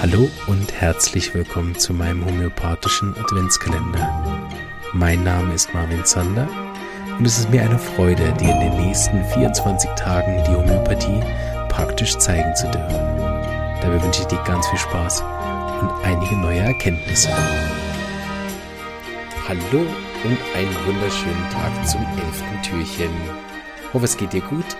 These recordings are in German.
Hallo und herzlich willkommen zu meinem homöopathischen Adventskalender. Mein Name ist Marvin Zander und es ist mir eine Freude, dir in den nächsten 24 Tagen die Homöopathie praktisch zeigen zu dürfen. Dabei wünsche ich dir ganz viel Spaß und einige neue Erkenntnisse. Hallo und einen wunderschönen Tag zum elften Türchen. Ich hoffe, es geht dir gut.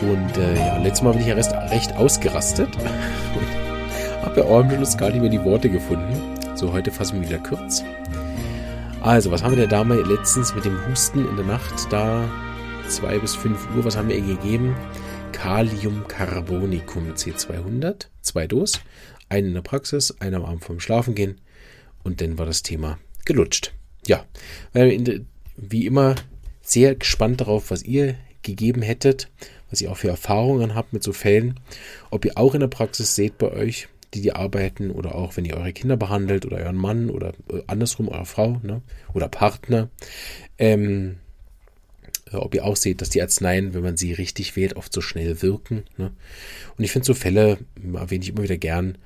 Und äh, ja, letztes Mal bin ich ja recht, recht ausgerastet habe ja ordentlich gar nicht mehr die Worte gefunden. So, heute fassen wir wieder kurz. Also, was haben wir denn da mal letztens mit dem Husten in der Nacht da? 2 bis 5 Uhr, was haben wir ihr gegeben? Kaliumcarbonicum C200, zwei Dos, einen in der Praxis, einen am Abend vorm Schlafen gehen und dann war das Thema gelutscht. Ja, wie immer sehr gespannt darauf, was ihr gegeben hättet, was ihr auch für Erfahrungen habt mit so Fällen, ob ihr auch in der Praxis seht bei euch, die die arbeiten oder auch wenn ihr eure Kinder behandelt oder euren Mann oder äh, andersrum eure Frau ne, oder Partner, ähm, äh, ob ihr auch seht, dass die Arzneien, wenn man sie richtig wählt, oft so schnell wirken. Ne? Und ich finde so Fälle, erwähne ich immer wieder gern,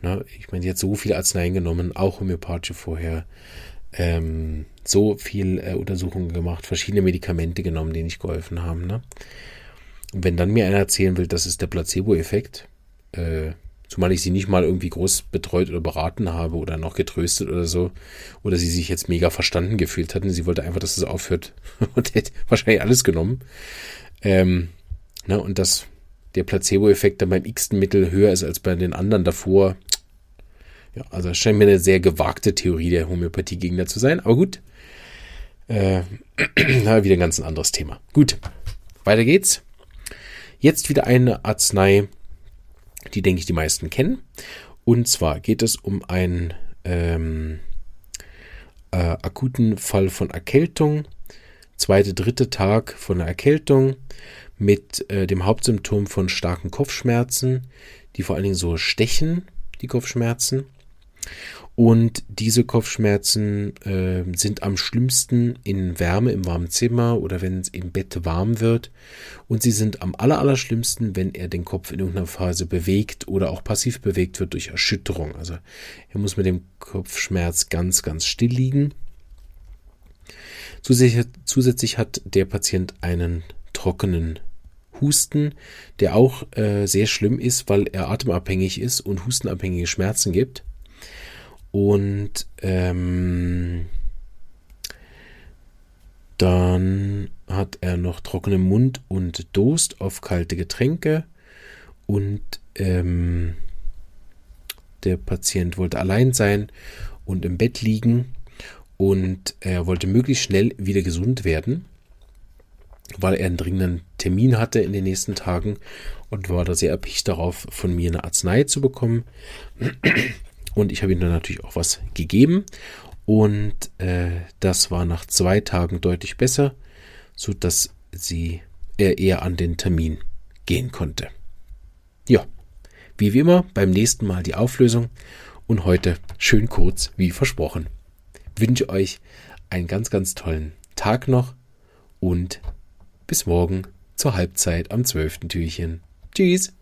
ne? ich meine, sie hat so viele Arzneien genommen, auch homöopathische vorher, ähm, so viel äh, Untersuchungen gemacht, verschiedene Medikamente genommen, die nicht geholfen haben. Ne? Und wenn dann mir einer erzählen will, das ist der Placebo-Effekt, äh, zumal ich sie nicht mal irgendwie groß betreut oder beraten habe oder noch getröstet oder so, oder sie sich jetzt mega verstanden gefühlt hatten, sie wollte einfach, dass es aufhört und hätte wahrscheinlich alles genommen. Ähm, ne, und dass der Placebo-Effekt dann beim x-ten Mittel höher ist als bei den anderen davor, ja, also das scheint mir eine sehr gewagte Theorie der Homöopathie-Gegner zu sein. Aber gut. Äh, wieder ein ganz anderes Thema. Gut. Weiter geht's. Jetzt wieder eine Arznei, die denke ich die meisten kennen. Und zwar geht es um einen ähm, äh, akuten Fall von Erkältung. Zweite, dritte Tag von einer Erkältung mit äh, dem Hauptsymptom von starken Kopfschmerzen, die vor allen Dingen so stechen, die Kopfschmerzen. Und diese Kopfschmerzen äh, sind am schlimmsten in Wärme im warmen Zimmer oder wenn es im Bett warm wird. Und sie sind am allerallerschlimmsten, wenn er den Kopf in irgendeiner Phase bewegt oder auch passiv bewegt wird durch Erschütterung. Also er muss mit dem Kopfschmerz ganz, ganz still liegen. Zusätzlich, zusätzlich hat der Patient einen trockenen Husten, der auch äh, sehr schlimm ist, weil er atemabhängig ist und hustenabhängige Schmerzen gibt. Und ähm, dann hat er noch trockenen Mund und Durst auf kalte Getränke. Und ähm, der Patient wollte allein sein und im Bett liegen. Und er wollte möglichst schnell wieder gesund werden, weil er einen dringenden Termin hatte in den nächsten Tagen und war da sehr erpicht darauf, von mir eine Arznei zu bekommen. Und ich habe ihm dann natürlich auch was gegeben. Und äh, das war nach zwei Tagen deutlich besser, so dass sie er eher an den Termin gehen konnte. Ja, wie, wie immer beim nächsten Mal die Auflösung und heute schön kurz wie versprochen. wünsche euch einen ganz, ganz tollen Tag noch und bis morgen zur Halbzeit am 12. Türchen. Tschüss!